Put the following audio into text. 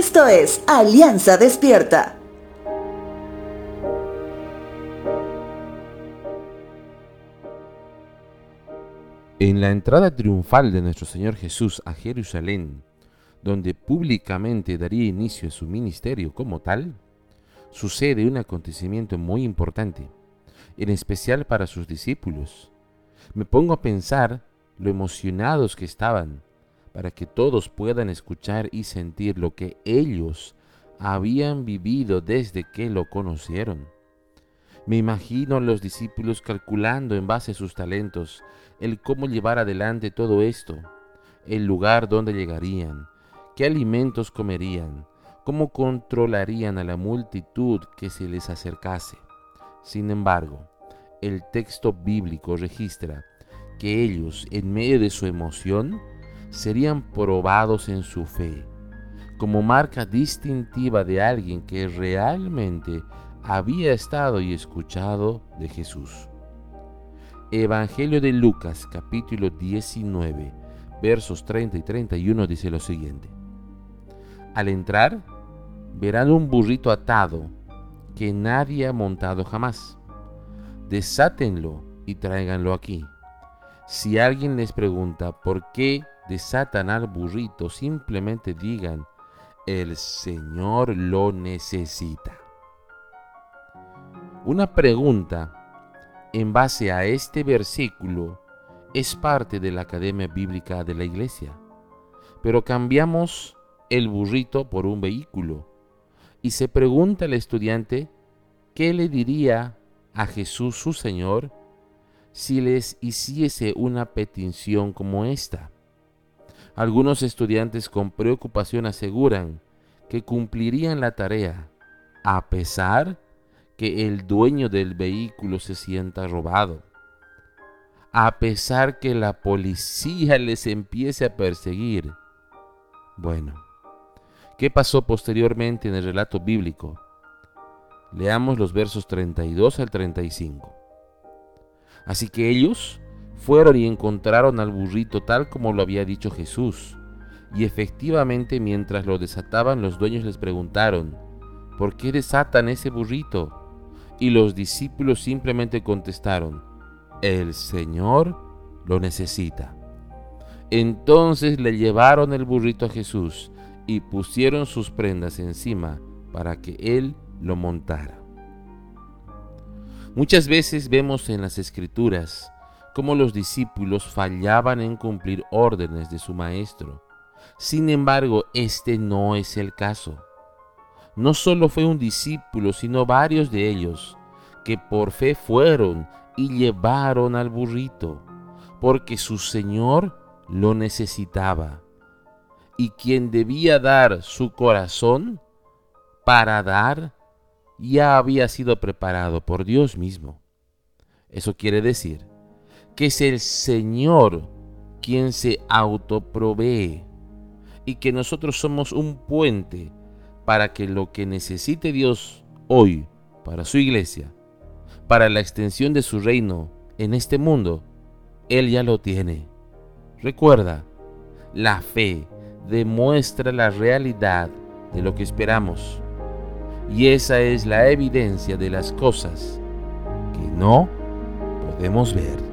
Esto es Alianza Despierta. En la entrada triunfal de nuestro Señor Jesús a Jerusalén, donde públicamente daría inicio a su ministerio como tal, sucede un acontecimiento muy importante, en especial para sus discípulos. Me pongo a pensar lo emocionados que estaban para que todos puedan escuchar y sentir lo que ellos habían vivido desde que lo conocieron. Me imagino a los discípulos calculando en base a sus talentos el cómo llevar adelante todo esto, el lugar donde llegarían, qué alimentos comerían, cómo controlarían a la multitud que se les acercase. Sin embargo, el texto bíblico registra que ellos, en medio de su emoción, serían probados en su fe, como marca distintiva de alguien que realmente había estado y escuchado de Jesús. Evangelio de Lucas capítulo 19 versos 30 y 31 dice lo siguiente. Al entrar, verán un burrito atado que nadie ha montado jamás. Desátenlo y tráiganlo aquí. Si alguien les pregunta por qué desatan al burrito, simplemente digan, el Señor lo necesita. Una pregunta en base a este versículo es parte de la Academia Bíblica de la Iglesia, pero cambiamos el burrito por un vehículo y se pregunta al estudiante qué le diría a Jesús su Señor si les hiciese una petición como esta. Algunos estudiantes con preocupación aseguran que cumplirían la tarea, a pesar que el dueño del vehículo se sienta robado, a pesar que la policía les empiece a perseguir. Bueno, ¿qué pasó posteriormente en el relato bíblico? Leamos los versos 32 al 35. Así que ellos fueron y encontraron al burrito tal como lo había dicho Jesús. Y efectivamente mientras lo desataban los dueños les preguntaron, ¿por qué desatan ese burrito? Y los discípulos simplemente contestaron, el Señor lo necesita. Entonces le llevaron el burrito a Jesús y pusieron sus prendas encima para que él lo montara. Muchas veces vemos en las escrituras cómo los discípulos fallaban en cumplir órdenes de su maestro. Sin embargo, este no es el caso. No solo fue un discípulo, sino varios de ellos que por fe fueron y llevaron al burrito, porque su Señor lo necesitaba. Y quien debía dar su corazón para dar, ya había sido preparado por Dios mismo. Eso quiere decir que es el Señor quien se autoprovee y que nosotros somos un puente para que lo que necesite Dios hoy para su iglesia, para la extensión de su reino en este mundo, Él ya lo tiene. Recuerda, la fe demuestra la realidad de lo que esperamos y esa es la evidencia de las cosas que no podemos ver.